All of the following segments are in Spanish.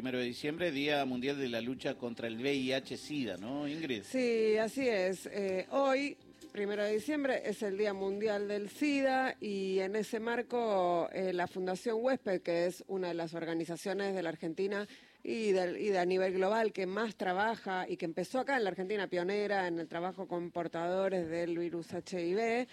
primero de diciembre, Día Mundial de la Lucha contra el VIH-Sida, ¿no, Ingrid? Sí, así es. Eh, hoy, primero de diciembre, es el Día Mundial del SIDA y en ese marco eh, la Fundación Huésped, que es una de las organizaciones de la Argentina y de, y de a nivel global que más trabaja y que empezó acá en la Argentina pionera en el trabajo con portadores del virus HIV,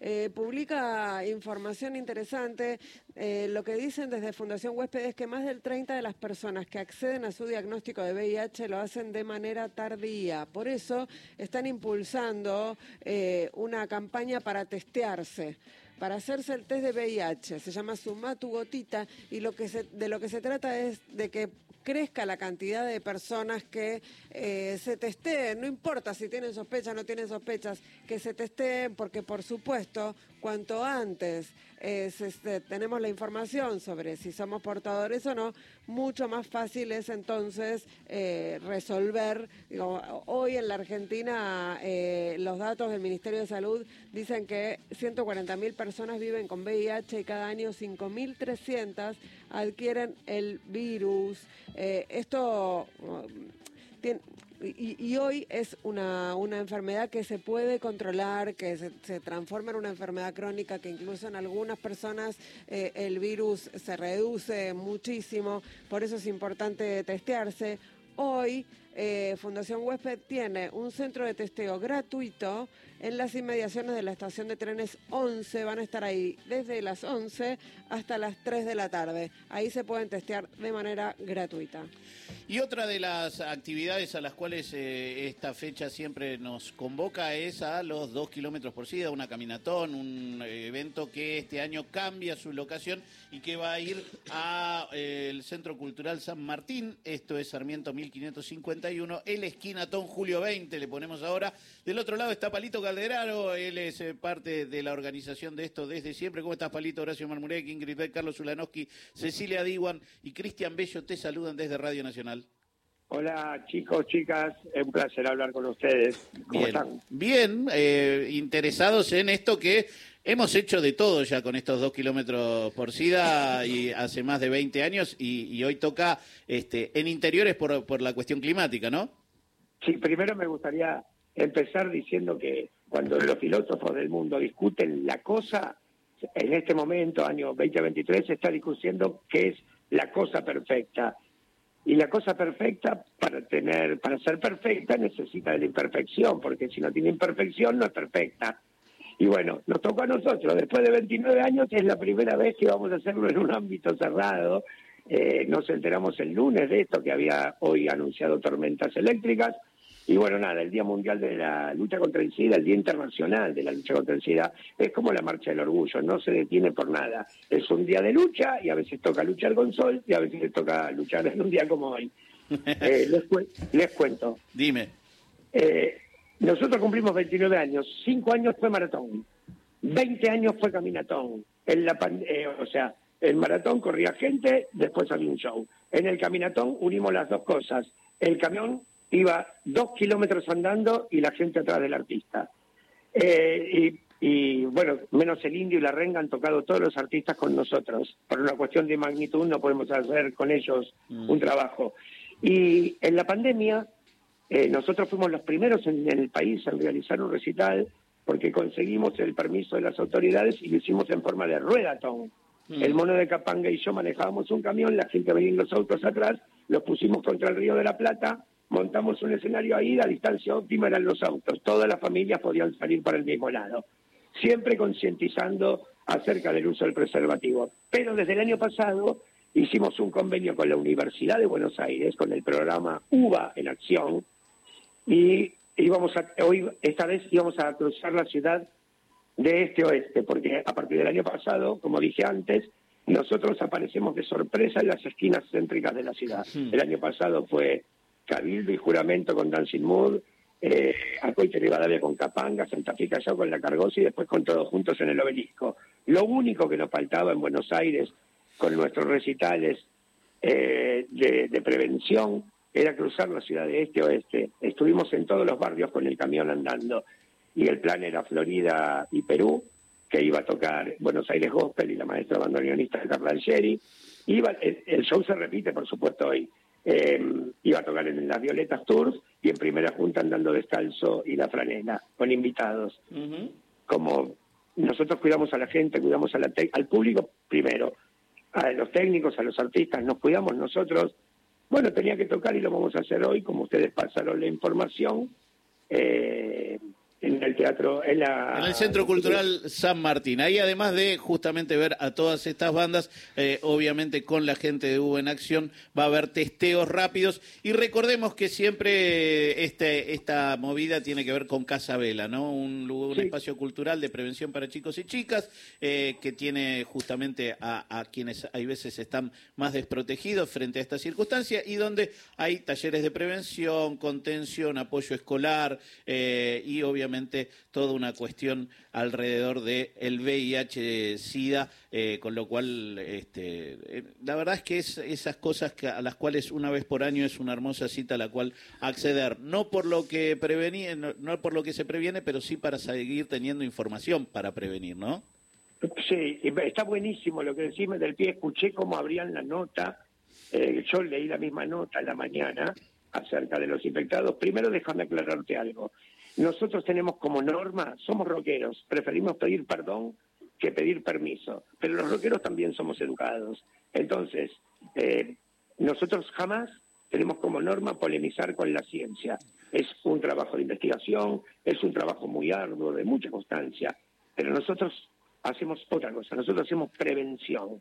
eh, publica información interesante. Eh, lo que dicen desde Fundación Huésped es que más del 30 de las personas que acceden a su diagnóstico de VIH lo hacen de manera tardía. Por eso están impulsando eh, una campaña para testearse para hacerse el test de VIH. Se llama Suma tu gotita y lo que se, de lo que se trata es de que crezca la cantidad de personas que eh, se testeen, no importa si tienen sospechas o no tienen sospechas, que se testeen porque por supuesto cuanto antes este, tenemos la información sobre si somos portadores o no, mucho más fácil es entonces eh, resolver. hoy en la Argentina eh, los datos del Ministerio de Salud dicen que 140.000 personas viven con VIH y cada año 5.300 adquieren el virus. Eh, esto y, hoy es una, una, enfermedad que se puede controlar, que se, transforma en una enfermedad crónica, que incluso en algunas personas eh, el virus se reduce muchísimo, por eso es importante testearse. Hoy eh, Fundación Huésped tiene un centro de testeo gratuito en las inmediaciones de la estación de trenes 11. Van a estar ahí desde las 11 hasta las 3 de la tarde. Ahí se pueden testear de manera gratuita. Y otra de las actividades a las cuales eh, esta fecha siempre nos convoca es a los dos kilómetros por SIDA, una caminatón, un eh, evento que este año cambia su locación y que va a ir al Centro Cultural San Martín. Esto es Sarmiento 1550 el esquinatón Julio 20, le ponemos ahora. Del otro lado está Palito Calderaro, él es eh, parte de la organización de esto desde siempre. ¿Cómo estás, Palito? Horacio Marmurek, Ingrid Beck, Carlos Ulanowski, Cecilia Diwan y Cristian Bello te saludan desde Radio Nacional. Hola chicos, chicas, es un placer hablar con ustedes. ¿Cómo están? Bien, eh, interesados en esto que hemos hecho de todo ya con estos dos kilómetros por SIDA y hace más de 20 años y, hoy toca este, en interiores por, por la cuestión climática, ¿no? Sí, primero me gustaría empezar diciendo que cuando los filósofos del mundo discuten la cosa, en este momento, año 2023, se está discutiendo qué es la cosa perfecta y la cosa perfecta, para tener, para ser perfecta, necesita de la imperfección, porque si no tiene imperfección, no es perfecta. Y bueno, nos tocó a nosotros. Después de 29 años es la primera vez que vamos a hacerlo en un ámbito cerrado. Eh, nos enteramos el lunes de esto, que había hoy anunciado tormentas eléctricas. Y bueno, nada, el Día Mundial de la Lucha contra el SIDA, el Día Internacional de la Lucha contra el SIDA, es como la Marcha del Orgullo, no se detiene por nada. Es un día de lucha y a veces toca luchar con sol y a veces toca luchar en un día como hoy. Eh, les, cuento. Dime. Eh, nosotros cumplimos 29 años, 5 años fue maratón, 20 años fue caminatón. En la eh, o sea, el maratón corría gente, después había un show. En el caminatón unimos las dos cosas. El camión iba dos kilómetros andando y la gente atrás del artista. Eh, y, bueno, menos el indio y la renga han tocado todos los artistas con nosotros. Por una cuestión de magnitud no podemos hacer con ellos mm. un trabajo. Y en la pandemia, eh, nosotros fuimos los primeros en, el país en realizar un recital porque conseguimos el permiso de las autoridades y lo hicimos en forma de ruedatón. Mm. El mono de Capanga y yo manejábamos un camión, la gente venía en los autos atrás, los pusimos contra el río de la Plata montamos un escenario ahí, la distancia óptima eran los autos, todas las familias podían salir para el mismo lado, siempre concientizando acerca del uso del preservativo. Pero desde el año pasado hicimos un convenio con la Universidad de Buenos Aires, con el programa UBA en acción, y íbamos a, hoy, esta vez íbamos a cruzar la ciudad de este oeste, porque a partir del año pasado, como dije antes, nosotros aparecemos de sorpresa en las esquinas céntricas de la ciudad. El año pasado fue Cabildo y Juramento con Dancing Mood, eh, Acoite Rivadavia con Capanga, Santa Fe con La Cargosa y después con todos juntos en el obelisco. Lo único que nos faltaba en Buenos Aires con nuestros recitales eh, de, prevención era cruzar la ciudad de este oeste. Estuvimos en todos los barrios con el camión andando y el plan era Florida y Perú, que iba a tocar Buenos Aires Gospel y la maestra bandoneonista Carla Algeri. Iba, el show se repite, por supuesto, hoy eh, iba a tocar en las Violetas Tours y en primera junta andando descalzo y la franela, con invitados. Como nosotros cuidamos a la gente, cuidamos a la al público primero, a los técnicos, a los artistas, nos cuidamos nosotros. Bueno, tenía que tocar y lo vamos a hacer hoy, como ustedes pasaron la información. Eh, en el teatro, en, la, en el Centro Cultural San Martín. Ahí además de justamente ver a todas estas bandas, eh, obviamente con la gente de Hugo en Acción va a haber testeos rápidos y recordemos que siempre este, esta movida tiene que ver con Casa Vela, ¿no? Un, un espacio cultural de prevención para chicos y chicas eh, que tiene justamente a, a quienes hay veces están más desprotegidos frente a esta circunstancia y donde hay talleres de prevención, contención, apoyo escolar eh, y obviamente toda una cuestión alrededor del el VIH-Sida, eh, con lo cual este, eh, la verdad es que es esas cosas a las cuales una vez por año es una hermosa cita a la cual acceder, no por lo que prevenir, no, por lo que se previene, pero sí para seguir teniendo información para prevenir, ¿no? Sí, está buenísimo lo que decimos del pie. Escuché cómo abrían la nota. Eh, yo leí la misma nota en la mañana acerca de los infectados. Primero déjame aclararte algo. Nosotros tenemos como norma, somos rockeros, preferimos pedir perdón que pedir permiso, pero los rockeros también somos educados. Entonces, eh, nosotros jamás tenemos como norma polemizar con la ciencia. Es un trabajo de investigación, es un trabajo muy arduo, de mucha constancia, pero nosotros hacemos otra cosa, nosotros hacemos prevención.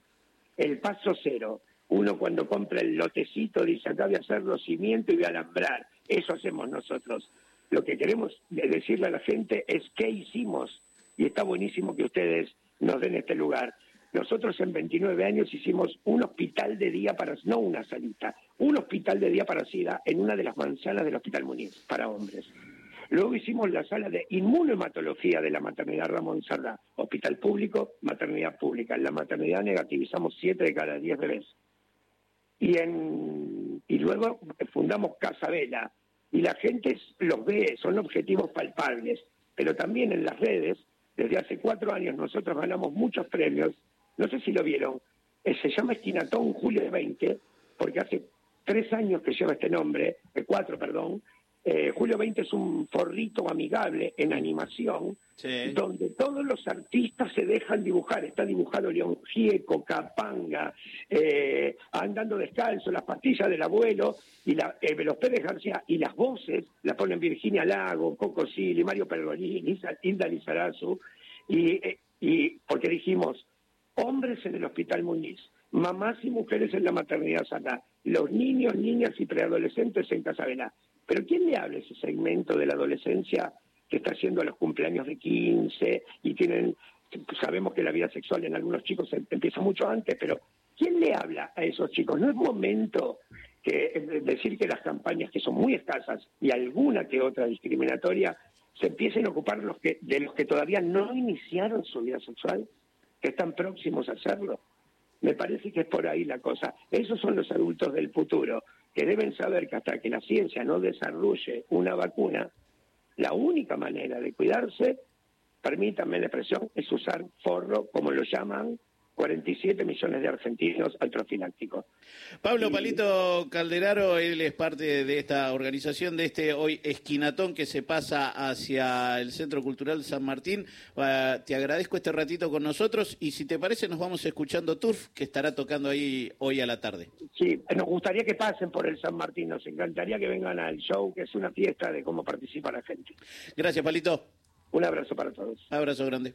El paso cero, uno cuando compra el lotecito dice acá voy a hacerlo cimiento y voy a alambrar, eso hacemos nosotros. Lo que queremos decirle a la gente es qué hicimos. Y está buenísimo que ustedes nos den este lugar. Nosotros en 29 años hicimos un hospital de día para, no una salita, un hospital de día para SIDA en una de las manzanas del Hospital Muniz para hombres. Luego hicimos la sala de inmunohematología de la maternidad Ramón Sardá, hospital público, maternidad pública. En la maternidad negativizamos 7 de cada 10 bebés. Y, y luego fundamos Casa Vela, y la gente los ve, son objetivos palpables, pero también en las redes, desde hace cuatro años nosotros ganamos muchos premios, no sé si lo vieron, eh, se llama Esquinatón Julio de 20, porque hace tres años que lleva este nombre, de cuatro, perdón, eh, Julio 20 es un forrito amigable en animación, donde todos los artistas se dejan dibujar. Está dibujado León Gieco, Capanga, eh, Andando Descalzo, las pastillas del abuelo, y la, eh, los Pérez García, y las voces las ponen Virginia Lago, Coco Sili, Mario Pergolini, Hilda Lizarazu, y, y porque dijimos, hombres en el Hospital Muñiz, mamás y mujeres en la maternidad sana, los niños, niñas y preadolescentes en Casabela. Pero ¿quién le habla ese segmento de la adolescencia que está haciendo los cumpleaños de 15 y tienen, sabemos que la vida sexual en algunos chicos em, empieza mucho antes, pero ¿quién le habla a esos chicos? No es momento que decir que las campañas que son muy escasas y alguna que otra discriminatoria se empiecen a ocupar los que, de los que todavía no iniciaron su vida sexual, que están próximos a hacerlo. Me parece que es por ahí la cosa. Esos son los adultos del futuro que deben saber que hasta que la ciencia no desarrolle una vacuna, la única manera de cuidarse, permítanme la expresión, es usar forro, como lo llaman 47 millones de argentinos al profiláctico. Pablo Palito Calderaro, él es parte de esta organización, de este hoy esquinatón que se pasa hacia el Centro Cultural San Martín. Ah, te agradezco este ratito con nosotros y si te parece nos vamos escuchando Turf, que estará tocando ahí hoy a la tarde. Sí, nos gustaría que pasen por el San Martín, nos encantaría que vengan al show, que es una fiesta de cómo participa la gente. Gracias, Palito. Un abrazo para todos. Abrazo grande.